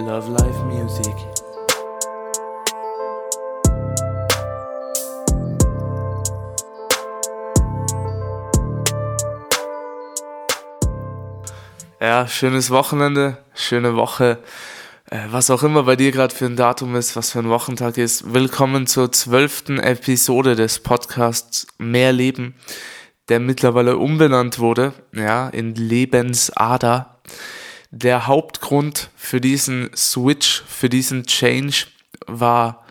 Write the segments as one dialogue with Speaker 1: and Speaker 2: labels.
Speaker 1: Love Life Music. Ja, schönes Wochenende, schöne Woche, äh, was auch immer bei dir gerade für ein Datum ist, was für ein Wochentag ist. Willkommen zur zwölften Episode des Podcasts Mehr Leben, der mittlerweile umbenannt wurde, ja, in Lebensader. Der Hauptgrund für diesen Switch, für diesen Change war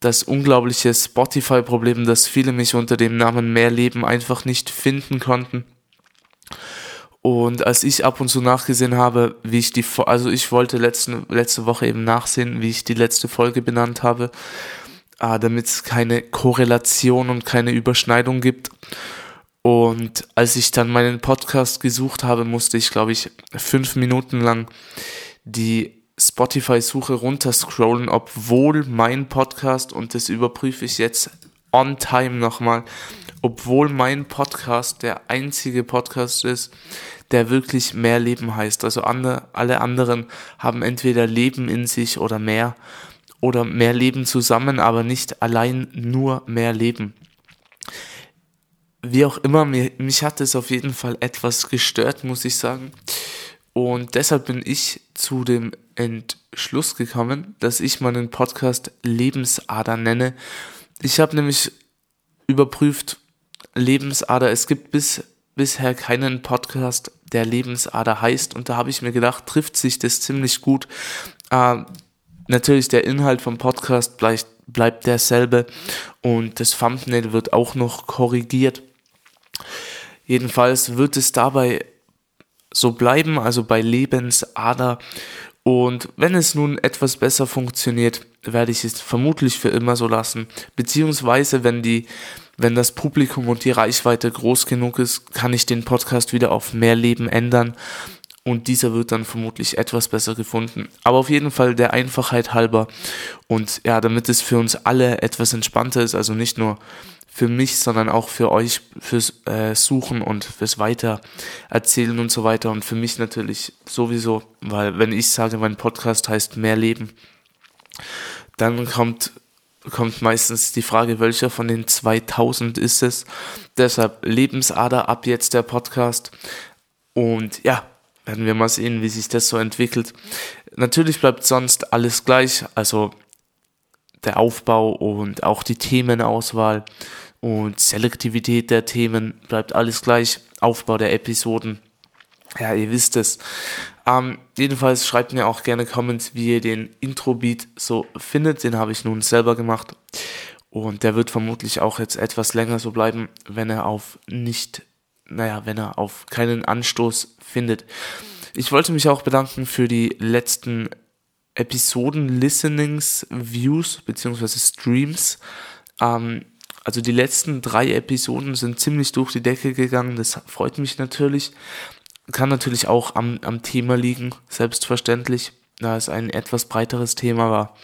Speaker 1: das unglaubliche Spotify-Problem, dass viele mich unter dem Namen Mehr Leben einfach nicht finden konnten. Und als ich ab und zu nachgesehen habe, wie ich die, also ich wollte letzten, letzte Woche eben nachsehen, wie ich die letzte Folge benannt habe, äh, damit es keine Korrelation und keine Überschneidung gibt. Und als ich dann meinen Podcast gesucht habe, musste ich, glaube ich, fünf Minuten lang die Spotify-Suche runterscrollen, obwohl mein Podcast, und das überprüfe ich jetzt on time nochmal, obwohl mein Podcast der einzige Podcast ist, der wirklich mehr Leben heißt. Also andere, alle anderen haben entweder Leben in sich oder mehr oder mehr Leben zusammen, aber nicht allein nur mehr Leben. Wie auch immer, mir, mich hat es auf jeden Fall etwas gestört, muss ich sagen. Und deshalb bin ich zu dem Entschluss gekommen, dass ich meinen Podcast Lebensader nenne. Ich habe nämlich überprüft, Lebensader. Es gibt bis, bisher keinen Podcast, der Lebensader heißt. Und da habe ich mir gedacht, trifft sich das ziemlich gut. Äh, natürlich, der Inhalt vom Podcast bleibt, bleibt derselbe und das Thumbnail wird auch noch korrigiert. Jedenfalls wird es dabei so bleiben, also bei Lebensader. Und wenn es nun etwas besser funktioniert, werde ich es vermutlich für immer so lassen. Beziehungsweise, wenn die wenn das Publikum und die Reichweite groß genug ist, kann ich den Podcast wieder auf mehr Leben ändern und dieser wird dann vermutlich etwas besser gefunden. Aber auf jeden Fall der Einfachheit halber und ja, damit es für uns alle etwas entspannter ist, also nicht nur für mich, sondern auch für euch fürs äh, Suchen und fürs Weitererzählen und so weiter und für mich natürlich sowieso, weil wenn ich sage, mein Podcast heißt mehr Leben, dann kommt kommt meistens die Frage, welcher von den 2000 ist es. Deshalb Lebensader ab jetzt der Podcast. Und ja, werden wir mal sehen, wie sich das so entwickelt. Natürlich bleibt sonst alles gleich, also der Aufbau und auch die Themenauswahl und Selektivität der Themen bleibt alles gleich. Aufbau der Episoden ja, ihr wisst es. Ähm, jedenfalls schreibt mir auch gerne Comments, wie ihr den Intro-Beat so findet. Den habe ich nun selber gemacht. Und der wird vermutlich auch jetzt etwas länger so bleiben, wenn er auf nicht, naja, wenn er auf keinen Anstoß findet. Ich wollte mich auch bedanken für die letzten Episoden, Listenings, Views beziehungsweise Streams. Ähm, also die letzten drei Episoden sind ziemlich durch die Decke gegangen. Das freut mich natürlich. Kann natürlich auch am, am Thema liegen, selbstverständlich, da es ein etwas breiteres Thema war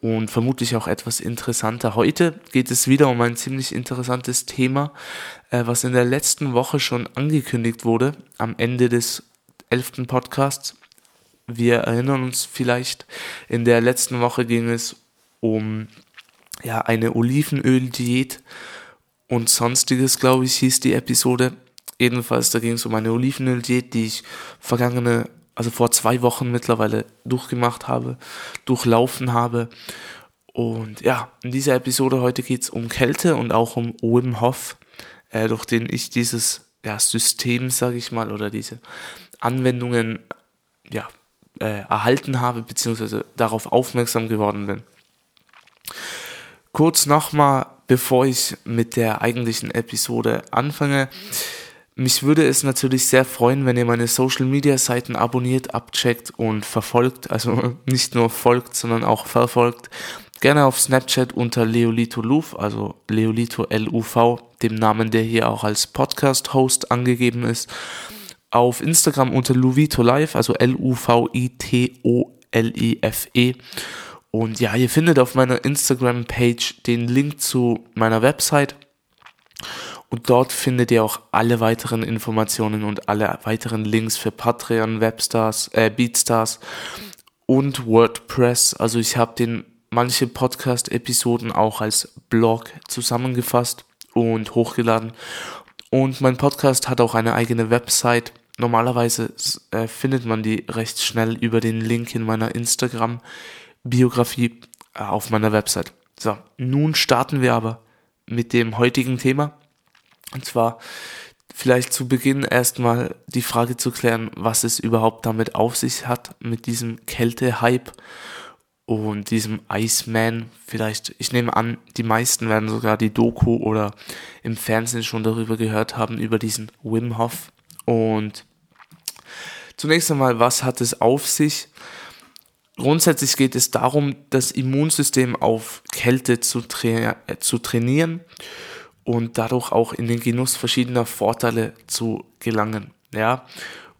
Speaker 1: und vermutlich auch etwas interessanter. Heute geht es wieder um ein ziemlich interessantes Thema, äh, was in der letzten Woche schon angekündigt wurde, am Ende des elften Podcasts. Wir erinnern uns vielleicht, in der letzten Woche ging es um ja, eine Olivenöl-Diät und sonstiges, glaube ich, hieß die Episode. Jedenfalls, da ging es um eine Olivenöl-Diät, die ich vergangene, also vor zwei Wochen mittlerweile durchgemacht habe, durchlaufen habe. Und ja, in dieser Episode heute geht es um Kälte und auch um Wim Hof, äh, durch den ich dieses ja, System, sage ich mal, oder diese Anwendungen ja, äh, erhalten habe, beziehungsweise darauf aufmerksam geworden bin. Kurz nochmal, bevor ich mit der eigentlichen Episode anfange. Mich würde es natürlich sehr freuen, wenn ihr meine Social Media Seiten abonniert, abcheckt und verfolgt. Also nicht nur folgt, sondern auch verfolgt. Gerne auf Snapchat unter Leolito Luv, also Leolito L-U-V, dem Namen, der hier auch als Podcast-Host angegeben ist. Auf Instagram unter Luvito Live, also L-U-V-I-T-O-L-I-F-E. Und ja, ihr findet auf meiner Instagram-Page den Link zu meiner Website und dort findet ihr auch alle weiteren Informationen und alle weiteren Links für Patreon, Webstars, äh, Beatstars und WordPress. Also ich habe den manche Podcast-Episoden auch als Blog zusammengefasst und hochgeladen. Und mein Podcast hat auch eine eigene Website. Normalerweise äh, findet man die recht schnell über den Link in meiner Instagram-Biografie äh, auf meiner Website. So, nun starten wir aber mit dem heutigen Thema. Und zwar vielleicht zu Beginn erstmal die Frage zu klären, was es überhaupt damit auf sich hat, mit diesem Kälte-Hype und diesem Iceman. Vielleicht, ich nehme an, die meisten werden sogar die Doku oder im Fernsehen schon darüber gehört haben, über diesen Wim Hof. Und zunächst einmal, was hat es auf sich? Grundsätzlich geht es darum, das Immunsystem auf Kälte zu, tra äh, zu trainieren und dadurch auch in den Genuss verschiedener Vorteile zu gelangen. Ja,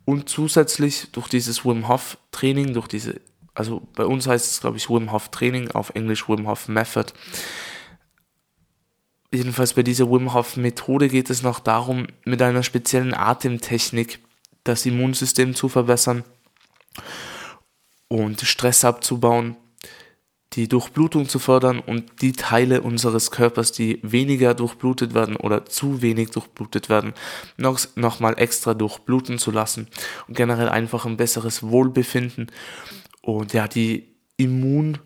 Speaker 1: und zusätzlich durch dieses Wim Hof Training, durch diese, also bei uns heißt es glaube ich Wim Hof Training, auf Englisch Wim Hof Method. Jedenfalls bei dieser Wim Hof Methode geht es noch darum, mit einer speziellen Atemtechnik das Immunsystem zu verbessern und Stress abzubauen die Durchblutung zu fördern und die Teile unseres Körpers, die weniger durchblutet werden oder zu wenig durchblutet werden, noch, noch mal extra durchbluten zu lassen und generell einfach ein besseres Wohlbefinden und ja, die Immun,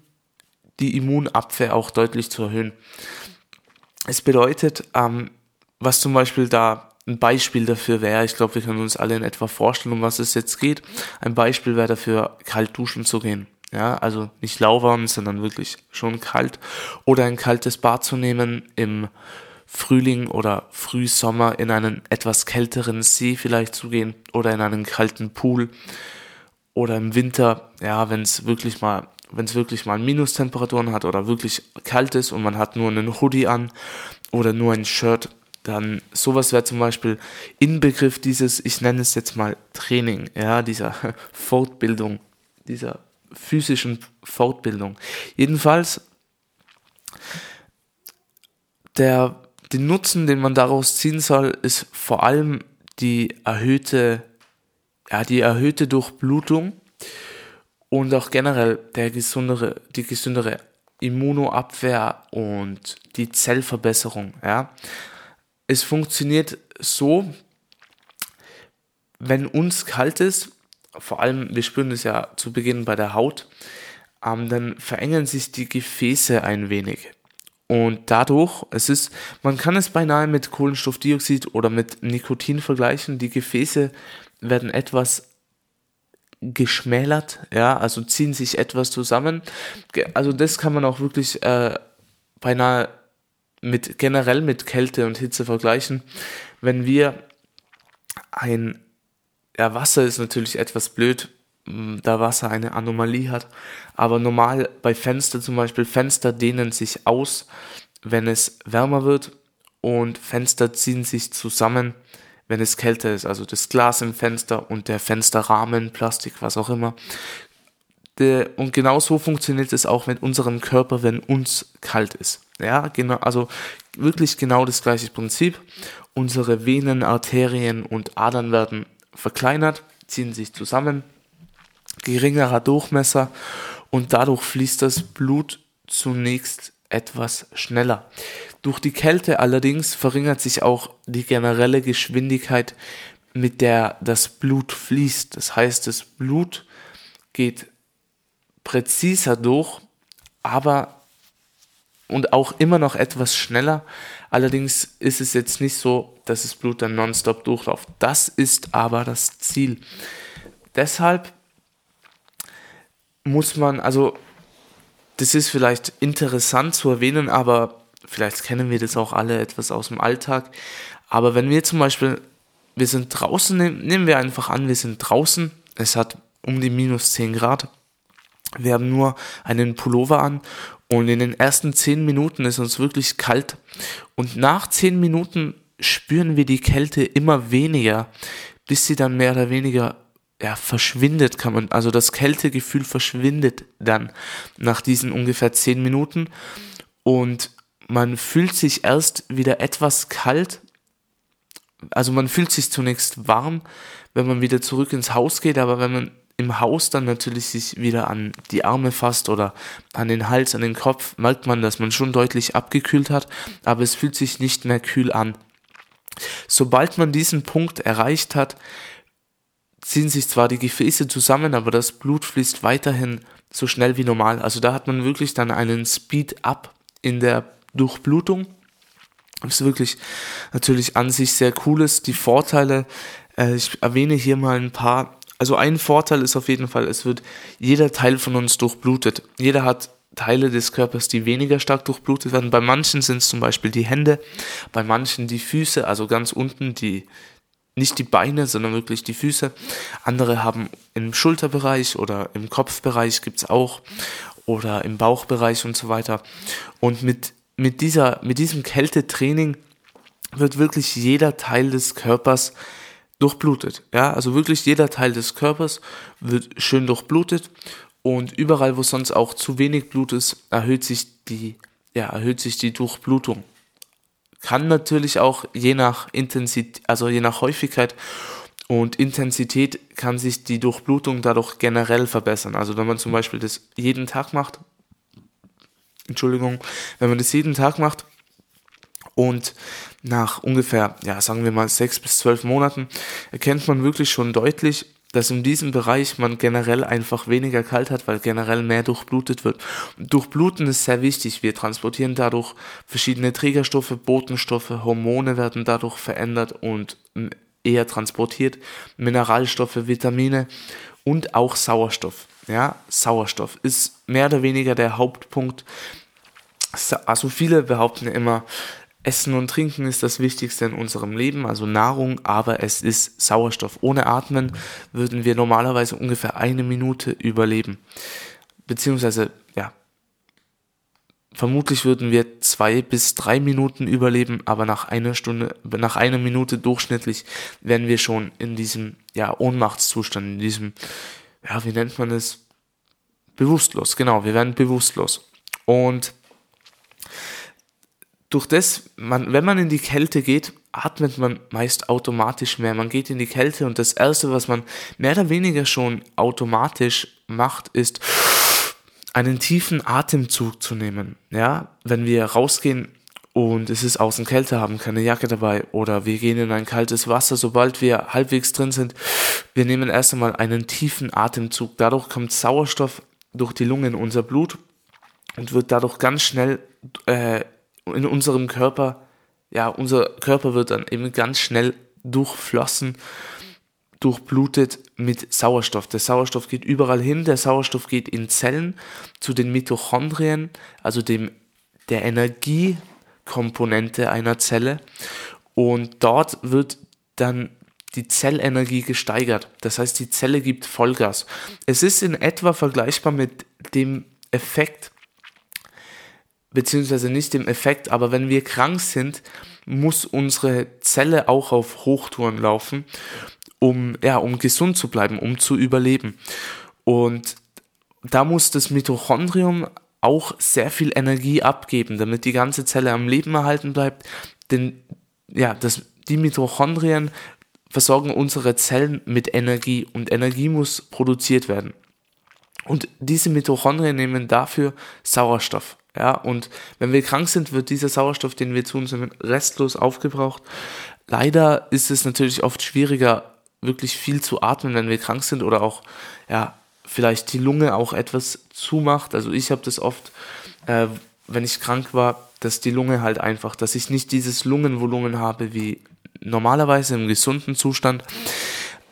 Speaker 1: die Immunabwehr auch deutlich zu erhöhen. Es bedeutet, ähm, was zum Beispiel da ein Beispiel dafür wäre, ich glaube, wir können uns alle in etwa vorstellen, um was es jetzt geht. Ein Beispiel wäre dafür, kalt duschen zu gehen. Ja, also nicht lauwarm, sondern wirklich schon kalt. Oder ein kaltes Bad zu nehmen im Frühling oder Frühsommer in einen etwas kälteren See vielleicht zu gehen oder in einen kalten Pool oder im Winter, ja, wenn es wirklich mal, wenn es wirklich mal Minustemperaturen hat oder wirklich kalt ist und man hat nur einen Hoodie an oder nur ein Shirt, dann sowas wäre zum Beispiel Inbegriff dieses, ich nenne es jetzt mal Training, ja, dieser Fortbildung, dieser physischen Fortbildung. Jedenfalls, der, den Nutzen, den man daraus ziehen soll, ist vor allem die erhöhte, ja, die erhöhte Durchblutung und auch generell der gesundere, die gesündere Immunoabwehr und die Zellverbesserung, ja. Es funktioniert so, wenn uns kalt ist, vor allem, wir spüren es ja zu Beginn bei der Haut, ähm, dann verengen sich die Gefäße ein wenig. Und dadurch, es ist, man kann es beinahe mit Kohlenstoffdioxid oder mit Nikotin vergleichen, die Gefäße werden etwas geschmälert, ja, also ziehen sich etwas zusammen. Also das kann man auch wirklich äh, beinahe mit generell mit Kälte und Hitze vergleichen. Wenn wir ein ja, Wasser ist natürlich etwas blöd, da Wasser eine Anomalie hat. Aber normal bei Fenster zum Beispiel, Fenster dehnen sich aus, wenn es wärmer wird und Fenster ziehen sich zusammen, wenn es kälter ist. Also das Glas im Fenster und der Fensterrahmen, Plastik, was auch immer. Und genau so funktioniert es auch mit unserem Körper, wenn uns kalt ist. Ja, genau, also wirklich genau das gleiche Prinzip. Unsere Venen, Arterien und Adern werden verkleinert, ziehen sich zusammen, geringerer Durchmesser und dadurch fließt das Blut zunächst etwas schneller. Durch die Kälte allerdings verringert sich auch die generelle Geschwindigkeit, mit der das Blut fließt. Das heißt, das Blut geht präziser durch, aber und auch immer noch etwas schneller. Allerdings ist es jetzt nicht so, dass das Blut dann nonstop durchläuft. Das ist aber das Ziel. Deshalb muss man, also das ist vielleicht interessant zu erwähnen, aber vielleicht kennen wir das auch alle etwas aus dem Alltag. Aber wenn wir zum Beispiel, wir sind draußen, nehmen wir einfach an, wir sind draußen, es hat um die minus 10 Grad, wir haben nur einen Pullover an und in den ersten zehn Minuten ist uns wirklich kalt. Und nach zehn Minuten spüren wir die Kälte immer weniger, bis sie dann mehr oder weniger ja, verschwindet kann man, also das Kältegefühl verschwindet dann nach diesen ungefähr zehn Minuten und man fühlt sich erst wieder etwas kalt, also man fühlt sich zunächst warm, wenn man wieder zurück ins Haus geht, aber wenn man im Haus dann natürlich sich wieder an die Arme fasst oder an den Hals, an den Kopf, merkt man, dass man schon deutlich abgekühlt hat, aber es fühlt sich nicht mehr kühl an. Sobald man diesen Punkt erreicht hat, ziehen sich zwar die Gefäße zusammen, aber das Blut fließt weiterhin so schnell wie normal. Also da hat man wirklich dann einen Speed-up in der Durchblutung. Das ist wirklich natürlich an sich sehr cooles. Die Vorteile, äh, ich erwähne hier mal ein paar. Also ein Vorteil ist auf jeden Fall, es wird jeder Teil von uns durchblutet. Jeder hat Teile des Körpers, die weniger stark durchblutet werden. Bei manchen sind es zum Beispiel die Hände, bei manchen die Füße, also ganz unten die nicht die Beine, sondern wirklich die Füße. Andere haben im Schulterbereich oder im Kopfbereich gibt es auch oder im Bauchbereich und so weiter. Und mit, mit, dieser, mit diesem Kältetraining wird wirklich jeder Teil des Körpers durchblutet. Ja, also wirklich jeder Teil des Körpers wird schön durchblutet und überall, wo sonst auch zu wenig Blut ist, erhöht sich die, ja, erhöht sich die Durchblutung kann natürlich auch je nach Intensität, also je nach Häufigkeit und Intensität kann sich die Durchblutung dadurch generell verbessern. Also wenn man zum Beispiel das jeden Tag macht, Entschuldigung, wenn man das jeden Tag macht und nach ungefähr, ja, sagen wir mal sechs bis zwölf Monaten erkennt man wirklich schon deutlich, dass in diesem Bereich man generell einfach weniger kalt hat, weil generell mehr durchblutet wird. Durchbluten ist sehr wichtig. Wir transportieren dadurch verschiedene Trägerstoffe, Botenstoffe, Hormone werden dadurch verändert und eher transportiert, Mineralstoffe, Vitamine und auch Sauerstoff. Ja, Sauerstoff ist mehr oder weniger der Hauptpunkt. Also viele behaupten immer, Essen und Trinken ist das Wichtigste in unserem Leben, also Nahrung, aber es ist Sauerstoff. Ohne Atmen würden wir normalerweise ungefähr eine Minute überleben. Beziehungsweise, ja, vermutlich würden wir zwei bis drei Minuten überleben, aber nach einer Stunde, nach einer Minute durchschnittlich wären wir schon in diesem, ja, Ohnmachtszustand, in diesem, ja, wie nennt man es? Bewusstlos, genau, wir werden bewusstlos. Und durch das, man, wenn man in die Kälte geht, atmet man meist automatisch mehr. Man geht in die Kälte und das Erste, was man mehr oder weniger schon automatisch macht, ist einen tiefen Atemzug zu nehmen. Ja, wenn wir rausgehen und es ist außen Kälte, haben keine Jacke dabei oder wir gehen in ein kaltes Wasser, sobald wir halbwegs drin sind, wir nehmen erst einmal einen tiefen Atemzug. Dadurch kommt Sauerstoff durch die Lungen in unser Blut und wird dadurch ganz schnell äh, in unserem Körper, ja, unser Körper wird dann eben ganz schnell durchflossen, durchblutet mit Sauerstoff. Der Sauerstoff geht überall hin, der Sauerstoff geht in Zellen zu den Mitochondrien, also dem, der Energiekomponente einer Zelle und dort wird dann die Zellenergie gesteigert. Das heißt, die Zelle gibt Vollgas. Es ist in etwa vergleichbar mit dem Effekt, beziehungsweise nicht dem Effekt, aber wenn wir krank sind, muss unsere Zelle auch auf Hochtouren laufen, um, ja, um gesund zu bleiben, um zu überleben. Und da muss das Mitochondrium auch sehr viel Energie abgeben, damit die ganze Zelle am Leben erhalten bleibt. Denn ja, das, die Mitochondrien versorgen unsere Zellen mit Energie und Energie muss produziert werden. Und diese Mitochondrien nehmen dafür Sauerstoff. Ja, und wenn wir krank sind, wird dieser Sauerstoff, den wir zu uns nehmen, restlos aufgebraucht. Leider ist es natürlich oft schwieriger, wirklich viel zu atmen, wenn wir krank sind oder auch, ja, vielleicht die Lunge auch etwas zumacht. Also ich habe das oft, äh, wenn ich krank war, dass die Lunge halt einfach, dass ich nicht dieses Lungenvolumen habe wie normalerweise im gesunden Zustand.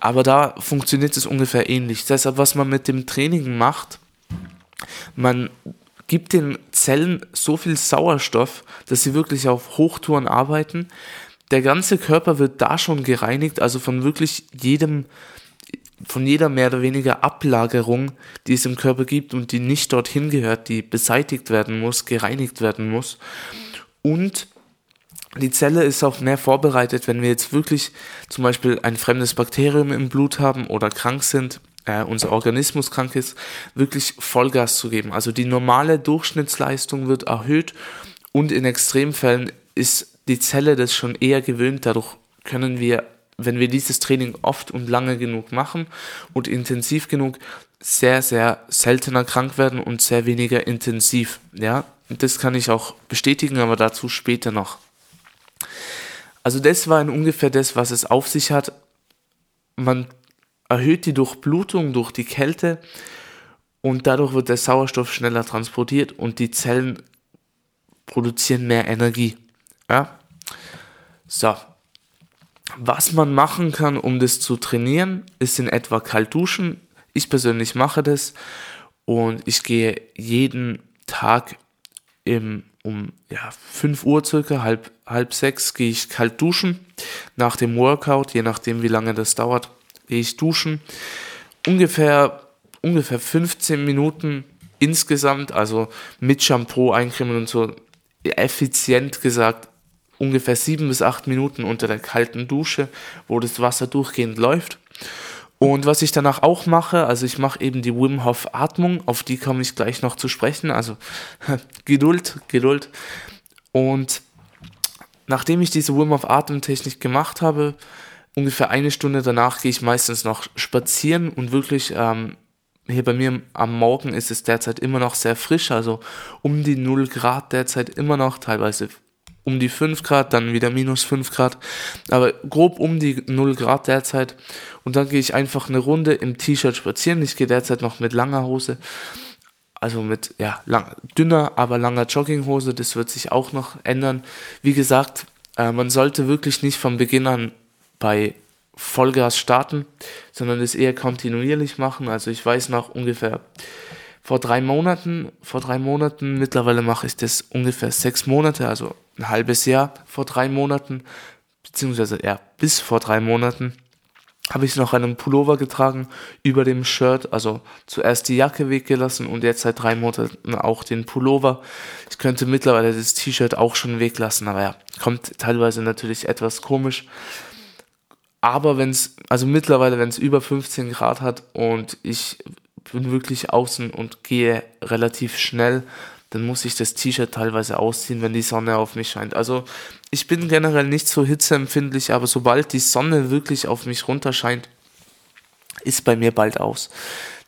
Speaker 1: Aber da funktioniert es ungefähr ähnlich. Deshalb, was man mit dem Training macht, man gibt den Zellen so viel Sauerstoff, dass sie wirklich auf Hochtouren arbeiten. Der ganze Körper wird da schon gereinigt, also von wirklich jedem, von jeder mehr oder weniger Ablagerung, die es im Körper gibt und die nicht dorthin gehört, die beseitigt werden muss, gereinigt werden muss. Und die Zelle ist auch mehr vorbereitet, wenn wir jetzt wirklich zum Beispiel ein fremdes Bakterium im Blut haben oder krank sind, äh, unser Organismus krank ist, wirklich Vollgas zu geben. Also die normale Durchschnittsleistung wird erhöht und in Extremfällen ist die Zelle das schon eher gewöhnt. Dadurch können wir wenn wir dieses Training oft und lange genug machen und intensiv genug, sehr, sehr seltener krank werden und sehr weniger intensiv. Ja, das kann ich auch bestätigen, aber dazu später noch. Also das war in ungefähr das, was es auf sich hat. Man erhöht die Durchblutung durch die Kälte und dadurch wird der Sauerstoff schneller transportiert und die Zellen produzieren mehr Energie. Ja? So. Was man machen kann, um das zu trainieren, ist in etwa kalt duschen. Ich persönlich mache das und ich gehe jeden Tag im, um ja, 5 Uhr circa, halb, halb sechs, gehe ich kalt duschen. Nach dem Workout, je nachdem wie lange das dauert, gehe ich duschen. Ungefähr, ungefähr 15 Minuten insgesamt, also mit Shampoo eincremen und so, effizient gesagt, ungefähr 7 bis 8 Minuten unter der kalten Dusche, wo das Wasser durchgehend läuft. Und was ich danach auch mache, also ich mache eben die Wim Hof Atmung, auf die komme ich gleich noch zu sprechen, also Geduld, Geduld. Und nachdem ich diese Wim Hof Atemtechnik gemacht habe, ungefähr eine Stunde danach gehe ich meistens noch spazieren und wirklich ähm, hier bei mir am Morgen ist es derzeit immer noch sehr frisch, also um die 0 Grad derzeit immer noch, teilweise um die 5 Grad, dann wieder minus 5 Grad, aber grob um die 0 Grad derzeit. Und dann gehe ich einfach eine Runde im T-Shirt spazieren. Ich gehe derzeit noch mit langer Hose, also mit ja, lang, dünner, aber langer Jogginghose. Das wird sich auch noch ändern. Wie gesagt, äh, man sollte wirklich nicht von Beginn an bei Vollgas starten, sondern es eher kontinuierlich machen. Also ich weiß noch ungefähr vor drei Monaten, vor drei Monaten, mittlerweile mache ich das ungefähr sechs Monate, also ein halbes Jahr vor drei Monaten, beziehungsweise ja, bis vor drei Monaten, habe ich noch einen Pullover getragen über dem Shirt, also zuerst die Jacke weggelassen und jetzt seit drei Monaten auch den Pullover. Ich könnte mittlerweile das T-Shirt auch schon weglassen, aber ja, kommt teilweise natürlich etwas komisch. Aber wenn es, also mittlerweile, wenn es über 15 Grad hat und ich bin wirklich außen und gehe relativ schnell, dann muss ich das T-Shirt teilweise ausziehen, wenn die Sonne auf mich scheint. Also ich bin generell nicht so hitzeempfindlich, aber sobald die Sonne wirklich auf mich runterscheint, ist bei mir bald aus.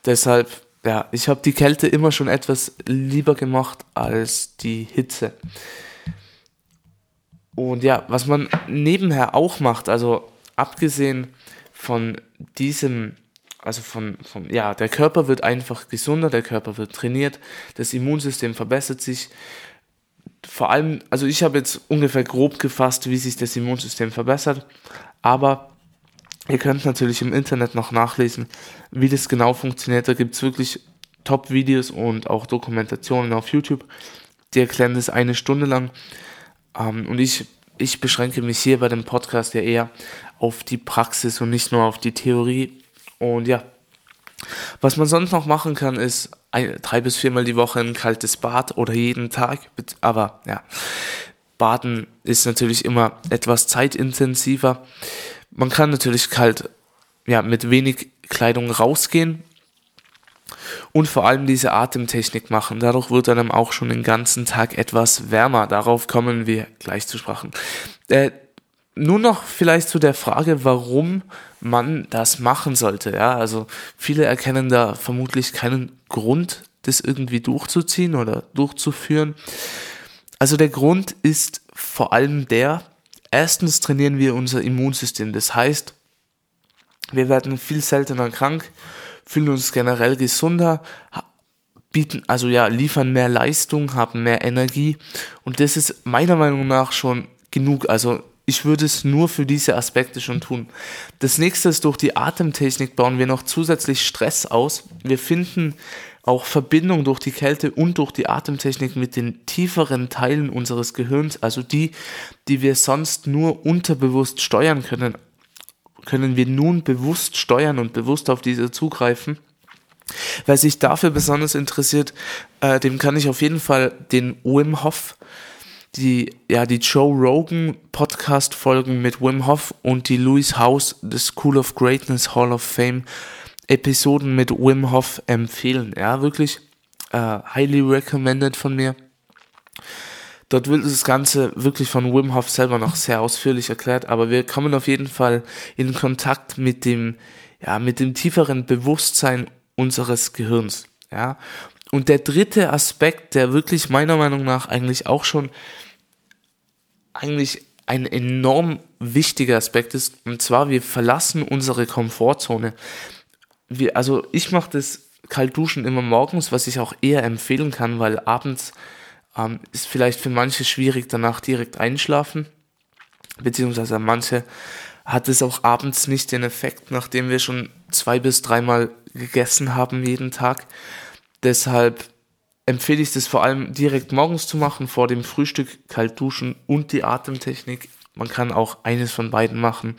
Speaker 1: Deshalb, ja, ich habe die Kälte immer schon etwas lieber gemacht als die Hitze. Und ja, was man nebenher auch macht, also abgesehen von diesem also von, von, ja, der Körper wird einfach gesunder, der Körper wird trainiert, das Immunsystem verbessert sich. Vor allem, also ich habe jetzt ungefähr grob gefasst, wie sich das Immunsystem verbessert, aber ihr könnt natürlich im Internet noch nachlesen, wie das genau funktioniert. Da gibt es wirklich Top-Videos und auch Dokumentationen auf YouTube, die erklären das eine Stunde lang. Ähm, und ich, ich beschränke mich hier bei dem Podcast ja eher auf die Praxis und nicht nur auf die Theorie und ja, was man sonst noch machen kann, ist ein, drei bis viermal die Woche ein kaltes Bad oder jeden Tag. Aber ja, Baden ist natürlich immer etwas zeitintensiver. Man kann natürlich kalt, ja, mit wenig Kleidung rausgehen und vor allem diese Atemtechnik machen. Dadurch wird einem auch schon den ganzen Tag etwas wärmer. Darauf kommen wir gleich zu sprechen. Äh, nur noch vielleicht zu der Frage, warum man das machen sollte. Ja, also viele erkennen da vermutlich keinen Grund, das irgendwie durchzuziehen oder durchzuführen. Also der Grund ist vor allem der, erstens trainieren wir unser Immunsystem. Das heißt, wir werden viel seltener krank, fühlen uns generell gesunder, bieten, also ja, liefern mehr Leistung, haben mehr Energie und das ist meiner Meinung nach schon genug. Also ich würde es nur für diese Aspekte schon tun. Das nächste ist, durch die Atemtechnik bauen wir noch zusätzlich Stress aus. Wir finden auch Verbindung durch die Kälte und durch die Atemtechnik mit den tieferen Teilen unseres Gehirns, also die, die wir sonst nur unterbewusst steuern können, können wir nun bewusst steuern und bewusst auf diese zugreifen. Wer sich dafür besonders interessiert, äh, dem kann ich auf jeden Fall den Wim Hof die, ja, die Joe Rogan Podcast Folgen mit Wim Hof und die Louis House The School of Greatness Hall of Fame Episoden mit Wim Hof empfehlen. Ja, wirklich äh, highly recommended von mir. Dort wird das Ganze wirklich von Wim Hof selber noch sehr ausführlich erklärt, aber wir kommen auf jeden Fall in Kontakt mit dem, ja, mit dem tieferen Bewusstsein unseres Gehirns, ja. Und der dritte Aspekt, der wirklich meiner Meinung nach eigentlich auch schon eigentlich ein enorm wichtiger Aspekt ist, und zwar wir verlassen unsere Komfortzone. Wir, also ich mache das Kaltduschen immer morgens, was ich auch eher empfehlen kann, weil abends ähm, ist vielleicht für manche schwierig, danach direkt einschlafen, beziehungsweise manche hat es auch abends nicht den Effekt, nachdem wir schon zwei bis dreimal gegessen haben jeden Tag. Deshalb empfehle ich das vor allem direkt morgens zu machen, vor dem Frühstück kalt duschen und die Atemtechnik. Man kann auch eines von beiden machen.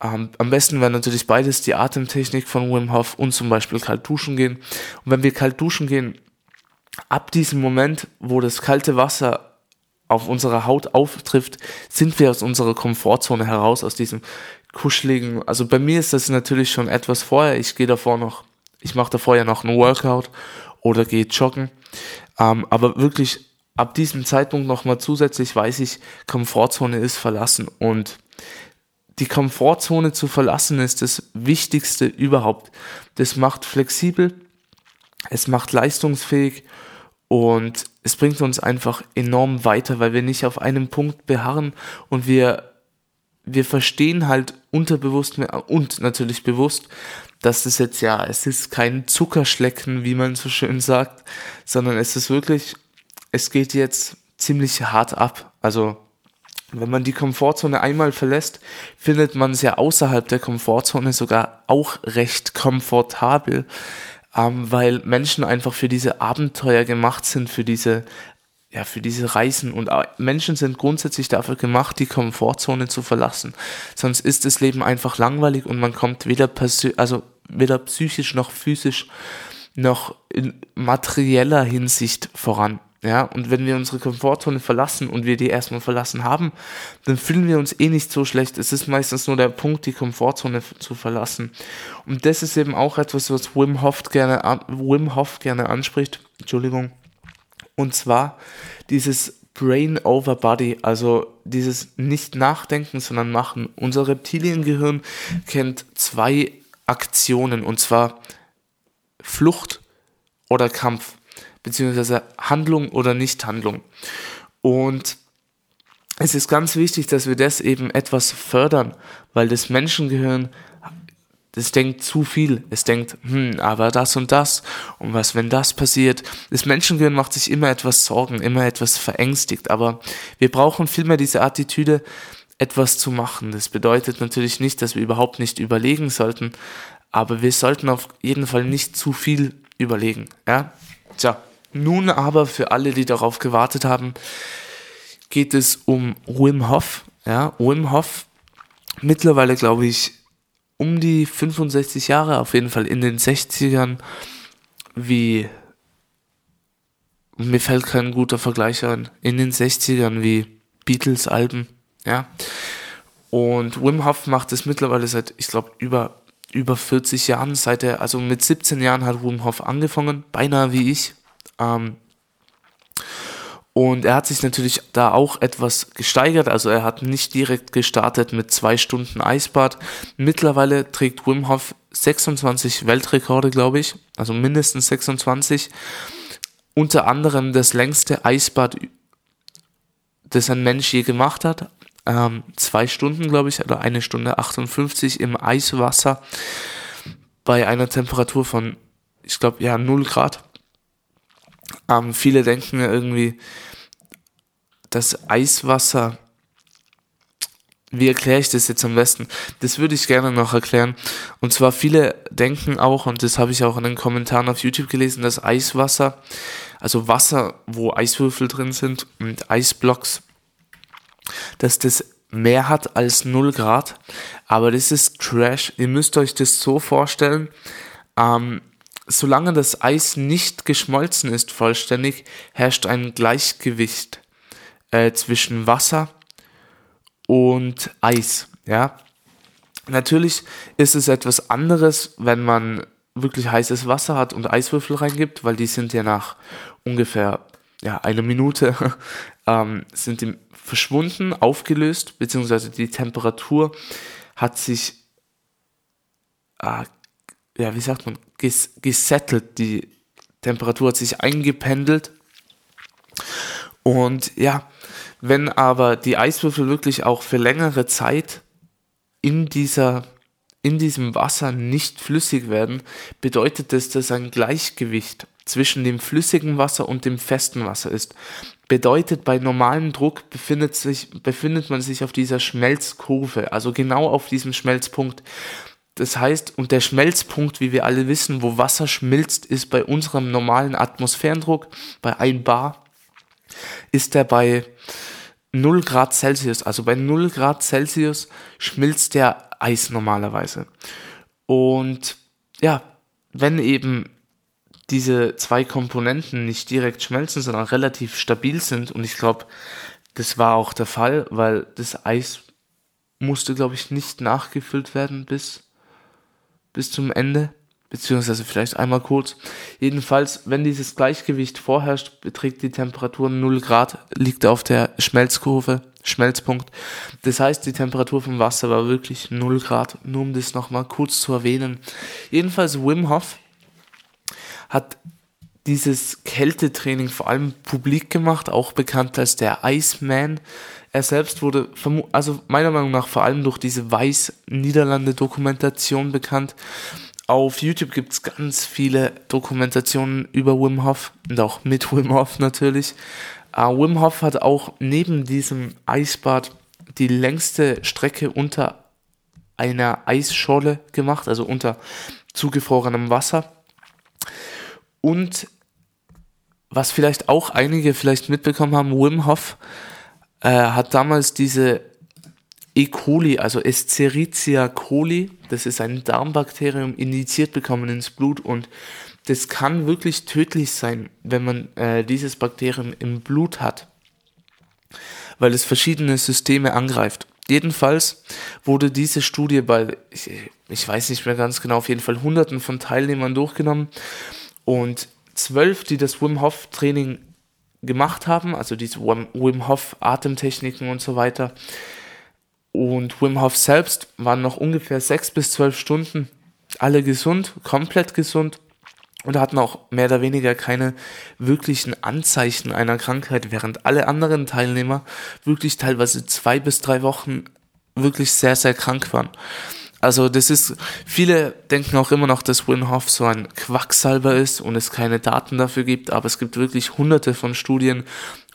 Speaker 1: Ähm, am besten wäre natürlich beides, die Atemtechnik von Wim Hof und zum Beispiel kalt duschen gehen. Und wenn wir kalt duschen gehen, ab diesem Moment, wo das kalte Wasser auf unserer Haut auftrifft, sind wir aus unserer Komfortzone heraus, aus diesem kuscheligen. Also bei mir ist das natürlich schon etwas vorher. Ich gehe davor noch, ich mache davor ja noch einen Workout oder gehe joggen. Ähm, aber wirklich ab diesem Zeitpunkt nochmal zusätzlich weiß ich, Komfortzone ist verlassen und die Komfortzone zu verlassen ist das Wichtigste überhaupt. Das macht flexibel, es macht leistungsfähig und es bringt uns einfach enorm weiter, weil wir nicht auf einem Punkt beharren und wir, wir verstehen halt unterbewusst und natürlich bewusst, dass das jetzt ja, es ist kein Zuckerschlecken, wie man so schön sagt, sondern es ist wirklich, es geht jetzt ziemlich hart ab. Also wenn man die Komfortzone einmal verlässt, findet man es ja außerhalb der Komfortzone sogar auch recht komfortabel, ähm, weil Menschen einfach für diese Abenteuer gemacht sind, für diese ja, für diese Reisen und Menschen sind grundsätzlich dafür gemacht, die Komfortzone zu verlassen. Sonst ist das Leben einfach langweilig und man kommt weder also weder psychisch noch physisch noch in materieller Hinsicht voran. Ja, und wenn wir unsere Komfortzone verlassen und wir die erstmal verlassen haben, dann fühlen wir uns eh nicht so schlecht. Es ist meistens nur der Punkt, die Komfortzone zu verlassen. Und das ist eben auch etwas, was Wim Hof gerne, Wim Hof gerne anspricht. Entschuldigung. Und zwar dieses Brain over Body, also dieses nicht nachdenken, sondern machen. Unser Reptiliengehirn kennt zwei Aktionen und zwar Flucht oder Kampf beziehungsweise Handlung oder Nichthandlung. Und es ist ganz wichtig, dass wir das eben etwas fördern, weil das Menschengehirn, das denkt zu viel. Es denkt, hm, aber das und das und was, wenn das passiert. Das Menschengehirn macht sich immer etwas Sorgen, immer etwas verängstigt, aber wir brauchen vielmehr diese Attitüde, etwas zu machen. Das bedeutet natürlich nicht, dass wir überhaupt nicht überlegen sollten, aber wir sollten auf jeden Fall nicht zu viel überlegen, ja? Tja. Nun aber für alle, die darauf gewartet haben, geht es um Wim Hof. Ja, Wim Hof, mittlerweile glaube ich um die 65 Jahre, auf jeden Fall in den 60ern, wie, mir fällt kein guter Vergleich ein, in den 60ern wie Beatles-Alben, ja. Und Wim Hof macht es mittlerweile seit, ich glaube, über, über 40 Jahren, seit er, also mit 17 Jahren hat Wim Hof angefangen, beinahe wie ich, ähm, und er hat sich natürlich da auch etwas gesteigert. Also er hat nicht direkt gestartet mit zwei Stunden Eisbad. Mittlerweile trägt Wim Hof 26 Weltrekorde, glaube ich. Also mindestens 26. Unter anderem das längste Eisbad, das ein Mensch je gemacht hat. Ähm, zwei Stunden, glaube ich, oder eine Stunde 58 im Eiswasser bei einer Temperatur von, ich glaube, ja, 0 Grad. Ähm, viele denken irgendwie, dass Eiswasser, wie erkläre ich das jetzt am besten? Das würde ich gerne noch erklären. Und zwar viele denken auch, und das habe ich auch in den Kommentaren auf YouTube gelesen, dass Eiswasser, also Wasser, wo Eiswürfel drin sind und Eisblocks, dass das mehr hat als 0 Grad. Aber das ist Trash. Ihr müsst euch das so vorstellen. Ähm, Solange das Eis nicht geschmolzen ist vollständig, herrscht ein Gleichgewicht äh, zwischen Wasser und Eis. Ja, natürlich ist es etwas anderes, wenn man wirklich heißes Wasser hat und Eiswürfel reingibt, weil die sind ja nach ungefähr ja, eine Minute ähm, sind die verschwunden, aufgelöst, beziehungsweise die Temperatur hat sich, äh, ja, wie sagt man, ges gesettelt, die Temperatur hat sich eingependelt. Und ja, wenn aber die Eiswürfel wirklich auch für längere Zeit in dieser in diesem Wasser nicht flüssig werden, bedeutet das, dass ein Gleichgewicht zwischen dem flüssigen Wasser und dem festen Wasser ist. Bedeutet, bei normalem Druck befindet, sich, befindet man sich auf dieser Schmelzkurve, also genau auf diesem Schmelzpunkt. Das heißt, und der Schmelzpunkt, wie wir alle wissen, wo Wasser schmilzt, ist bei unserem normalen Atmosphärendruck, bei 1 Bar, ist er bei 0 Grad Celsius. Also bei 0 Grad Celsius schmilzt der Eis normalerweise. Und ja, wenn eben diese zwei Komponenten nicht direkt schmelzen, sondern relativ stabil sind, und ich glaube, das war auch der Fall, weil das Eis musste, glaube ich, nicht nachgefüllt werden bis, bis zum Ende, beziehungsweise vielleicht einmal kurz. Jedenfalls, wenn dieses Gleichgewicht vorherrscht, beträgt die Temperatur 0 Grad, liegt auf der Schmelzkurve Schmelzpunkt. Das heißt, die Temperatur vom Wasser war wirklich 0 Grad, nur um das nochmal kurz zu erwähnen. Jedenfalls Wim Hof hat dieses Kältetraining vor allem publik gemacht, auch bekannt als der Iceman. Er selbst wurde, also meiner Meinung nach vor allem durch diese Weiß-Niederlande-Dokumentation bekannt. Auf YouTube gibt es ganz viele Dokumentationen über Wim Hof und auch mit Wim Hof natürlich. Uh, Wim Hof hat auch neben diesem Eisbad die längste Strecke unter einer Eisscholle gemacht, also unter zugefrorenem Wasser. Und was vielleicht auch einige vielleicht mitbekommen haben, Wim Hof äh, hat damals diese E. coli, also Escherichia coli, das ist ein Darmbakterium, injiziert bekommen ins Blut und das kann wirklich tödlich sein, wenn man äh, dieses Bakterium im Blut hat, weil es verschiedene Systeme angreift. Jedenfalls wurde diese Studie bei, ich, ich weiß nicht mehr ganz genau, auf jeden Fall Hunderten von Teilnehmern durchgenommen und zwölf, die das Wim Hof Training gemacht haben, also diese Wim Hof Atemtechniken und so weiter. Und Wim Hof selbst waren noch ungefähr sechs bis zwölf Stunden alle gesund, komplett gesund und hatten auch mehr oder weniger keine wirklichen Anzeichen einer Krankheit, während alle anderen Teilnehmer wirklich teilweise zwei bis drei Wochen wirklich sehr, sehr krank waren. Also das ist, viele denken auch immer noch, dass Wim Hof so ein Quacksalber ist und es keine Daten dafür gibt, aber es gibt wirklich hunderte von Studien,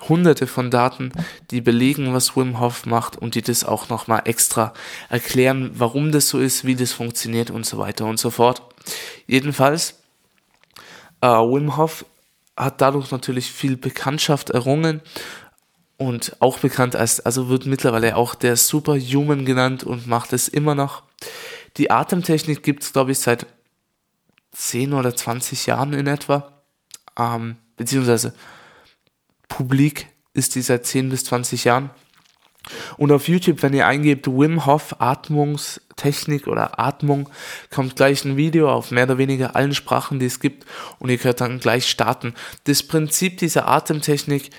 Speaker 1: hunderte von Daten, die belegen, was Wim Hof macht und die das auch nochmal extra erklären, warum das so ist, wie das funktioniert und so weiter und so fort. Jedenfalls äh, Wim Hof hat dadurch natürlich viel Bekanntschaft errungen und auch bekannt als, also wird mittlerweile auch der Superhuman genannt und macht es immer noch. Die Atemtechnik gibt es, glaube ich, seit 10 oder 20 Jahren in etwa. Ähm, beziehungsweise publik ist die seit 10 bis 20 Jahren. Und auf YouTube, wenn ihr eingebt Wim Hof Atmungstechnik oder Atmung, kommt gleich ein Video auf mehr oder weniger allen Sprachen, die es gibt und ihr könnt dann gleich starten. Das Prinzip dieser Atemtechnik,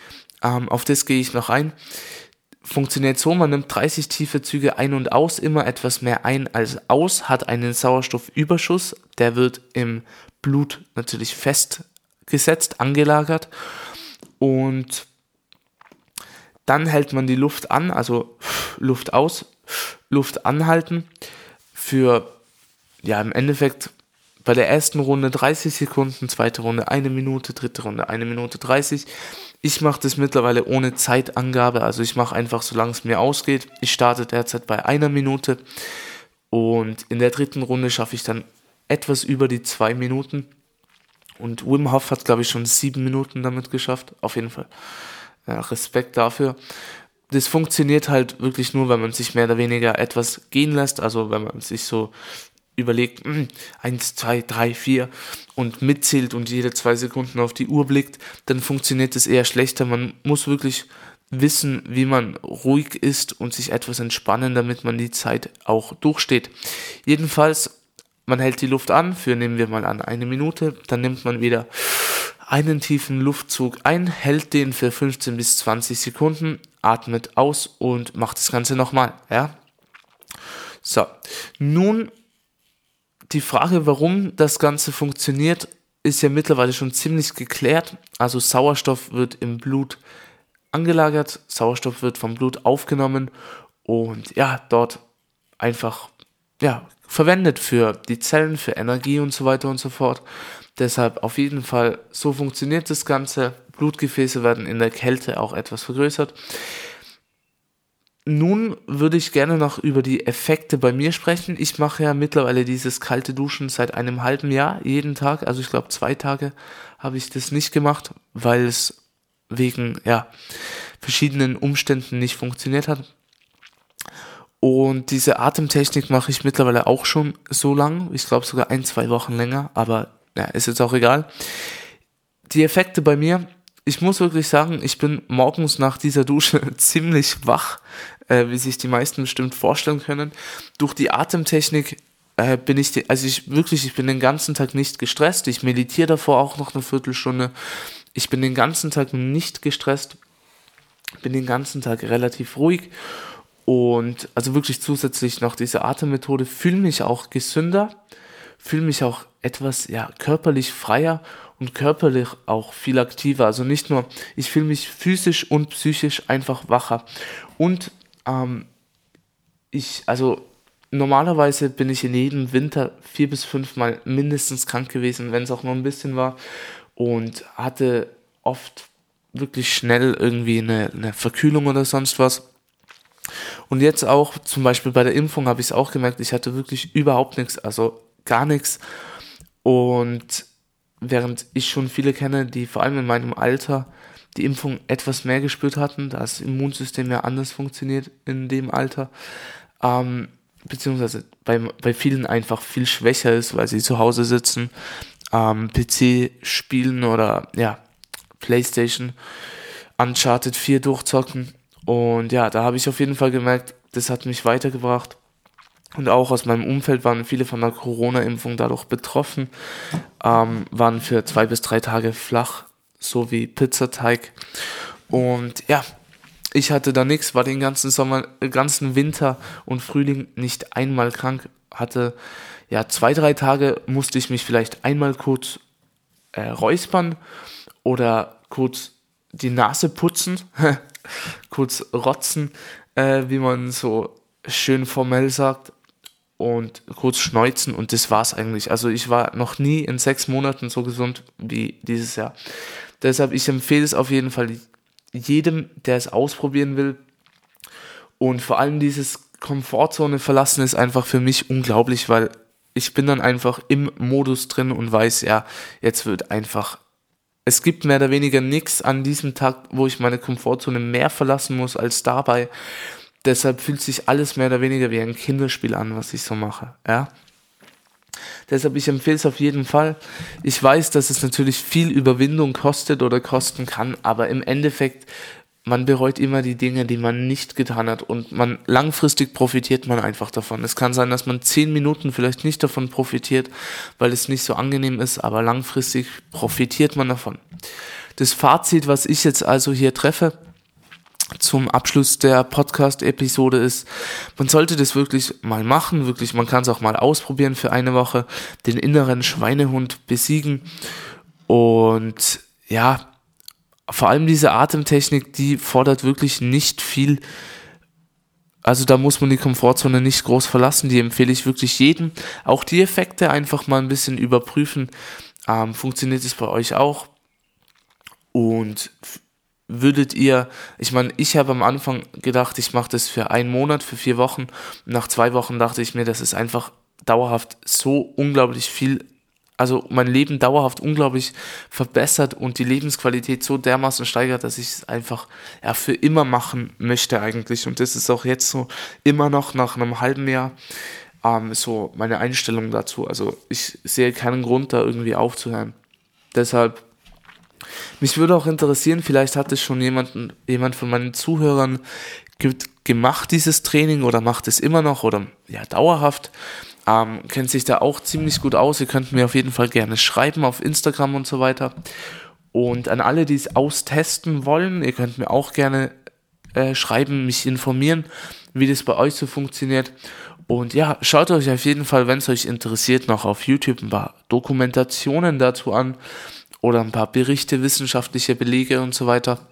Speaker 1: ähm, auf das gehe ich noch ein, funktioniert so, man nimmt 30 tiefe Züge ein und aus, immer etwas mehr ein als aus, hat einen Sauerstoffüberschuss, der wird im Blut natürlich festgesetzt, angelagert und dann hält man die Luft an, also Luft aus, Luft anhalten für, ja, im Endeffekt bei der ersten Runde 30 Sekunden, zweite Runde eine Minute, dritte Runde eine Minute 30. Ich mache das mittlerweile ohne Zeitangabe, also ich mache einfach, solange es mir ausgeht. Ich starte derzeit bei einer Minute und in der dritten Runde schaffe ich dann etwas über die zwei Minuten. Und Wim Hof hat, glaube ich, schon sieben Minuten damit geschafft. Auf jeden Fall ja, Respekt dafür. Das funktioniert halt wirklich nur, wenn man sich mehr oder weniger etwas gehen lässt, also wenn man sich so überlegt, mh, hm, eins, zwei, drei, vier und mitzählt und jede zwei Sekunden auf die Uhr blickt, dann funktioniert es eher schlechter. Man muss wirklich wissen, wie man ruhig ist und sich etwas entspannen, damit man die Zeit auch durchsteht. Jedenfalls, man hält die Luft an für, nehmen wir mal an, eine Minute, dann nimmt man wieder einen tiefen Luftzug ein, hält den für 15 bis 20 Sekunden, atmet aus und macht das Ganze nochmal, ja. So, nun die Frage, warum das Ganze funktioniert, ist ja mittlerweile schon ziemlich geklärt. Also Sauerstoff wird im Blut angelagert, Sauerstoff wird vom Blut aufgenommen und ja, dort einfach ja, verwendet für die Zellen, für Energie und so weiter und so fort. Deshalb auf jeden Fall, so funktioniert das Ganze. Blutgefäße werden in der Kälte auch etwas vergrößert. Nun würde ich gerne noch über die Effekte bei mir sprechen. Ich mache ja mittlerweile dieses kalte Duschen seit einem halben Jahr, jeden Tag. Also ich glaube, zwei Tage habe ich das nicht gemacht, weil es wegen ja, verschiedenen Umständen nicht funktioniert hat. Und diese Atemtechnik mache ich mittlerweile auch schon so lang. Ich glaube sogar ein, zwei Wochen länger, aber ja, ist jetzt auch egal. Die Effekte bei mir, ich muss wirklich sagen, ich bin morgens nach dieser Dusche ziemlich wach, äh, wie sich die meisten bestimmt vorstellen können. Durch die Atemtechnik äh, bin ich, also ich wirklich, ich bin den ganzen Tag nicht gestresst. Ich meditiere davor auch noch eine Viertelstunde. Ich bin den ganzen Tag nicht gestresst, bin den ganzen Tag relativ ruhig und also wirklich zusätzlich noch diese Atemmethode, fühle mich auch gesünder, fühle mich auch etwas ja körperlich freier und körperlich auch viel aktiver. Also nicht nur, ich fühle mich physisch und psychisch einfach wacher. Und ähm, ich, also normalerweise bin ich in jedem Winter vier bis fünf Mal mindestens krank gewesen, wenn es auch nur ein bisschen war und hatte oft wirklich schnell irgendwie eine, eine Verkühlung oder sonst was. Und jetzt auch, zum Beispiel bei der Impfung habe ich es auch gemerkt, ich hatte wirklich überhaupt nichts, also gar nichts. Und während ich schon viele kenne, die vor allem in meinem Alter die Impfung etwas mehr gespürt hatten, da das Immunsystem ja anders funktioniert in dem Alter, ähm, beziehungsweise bei, bei vielen einfach viel schwächer ist, weil sie zu Hause sitzen ähm, PC spielen oder ja, PlayStation, Uncharted 4 durchzocken. Und ja, da habe ich auf jeden Fall gemerkt, das hat mich weitergebracht. Und auch aus meinem Umfeld waren viele von der Corona-Impfung dadurch betroffen, ähm, waren für zwei bis drei Tage flach, so wie Pizzateig. Und ja, ich hatte da nichts, war den ganzen Sommer, ganzen Winter und Frühling nicht einmal krank, hatte ja, zwei, drei Tage musste ich mich vielleicht einmal kurz äh, räuspern oder kurz die Nase putzen, kurz rotzen, äh, wie man so schön formell sagt, und kurz schneuzen und das war's eigentlich. Also ich war noch nie in sechs Monaten so gesund wie dieses Jahr. Deshalb, ich empfehle es auf jeden Fall jedem, der es ausprobieren will. Und vor allem dieses Komfortzone verlassen ist einfach für mich unglaublich, weil ich bin dann einfach im Modus drin und weiß, ja, jetzt wird einfach. Es gibt mehr oder weniger nichts an diesem Tag, wo ich meine Komfortzone mehr verlassen muss als dabei. Deshalb fühlt sich alles mehr oder weniger wie ein Kinderspiel an, was ich so mache, ja. Deshalb, ich empfehle es auf jeden Fall. Ich weiß, dass es natürlich viel Überwindung kostet oder kosten kann, aber im Endeffekt man bereut immer die Dinge, die man nicht getan hat und man langfristig profitiert man einfach davon. Es kann sein, dass man zehn Minuten vielleicht nicht davon profitiert, weil es nicht so angenehm ist, aber langfristig profitiert man davon. Das Fazit, was ich jetzt also hier treffe, zum Abschluss der Podcast-Episode ist, man sollte das wirklich mal machen, wirklich, man kann es auch mal ausprobieren für eine Woche, den inneren Schweinehund besiegen und ja, vor allem diese Atemtechnik, die fordert wirklich nicht viel. Also da muss man die Komfortzone nicht groß verlassen. Die empfehle ich wirklich jedem. Auch die Effekte einfach mal ein bisschen überprüfen. Ähm, funktioniert es bei euch auch? Und würdet ihr, ich meine, ich habe am Anfang gedacht, ich mache das für einen Monat, für vier Wochen. Nach zwei Wochen dachte ich mir, das ist einfach dauerhaft so unglaublich viel also mein Leben dauerhaft unglaublich verbessert und die Lebensqualität so dermaßen steigert, dass ich es einfach ja, für immer machen möchte eigentlich. Und das ist auch jetzt so immer noch nach einem halben Jahr ähm, so meine Einstellung dazu. Also ich sehe keinen Grund, da irgendwie aufzuhören. Deshalb, mich würde auch interessieren, vielleicht hat es schon jemanden, jemand von meinen Zuhörern gemacht, dieses Training, oder macht es immer noch oder ja, dauerhaft ähm, kennt sich da auch ziemlich gut aus. Ihr könnt mir auf jeden Fall gerne schreiben auf Instagram und so weiter. Und an alle, die es austesten wollen, ihr könnt mir auch gerne äh, schreiben, mich informieren, wie das bei euch so funktioniert. Und ja, schaut euch auf jeden Fall, wenn es euch interessiert, noch auf YouTube ein paar Dokumentationen dazu an oder ein paar Berichte, wissenschaftliche Belege und so weiter.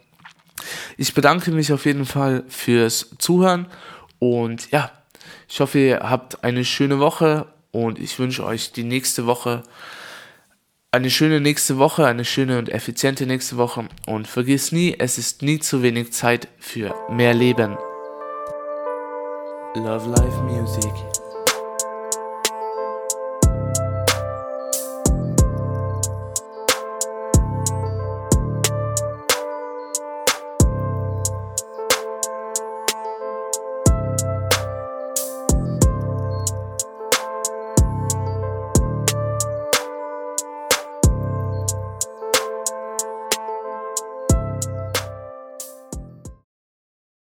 Speaker 1: Ich bedanke mich auf jeden Fall fürs Zuhören und ja, ich hoffe, ihr habt eine schöne Woche und ich wünsche euch die nächste Woche eine schöne nächste Woche, eine schöne und effiziente nächste Woche und vergiss nie, es ist nie zu wenig Zeit für mehr Leben. Love Life Music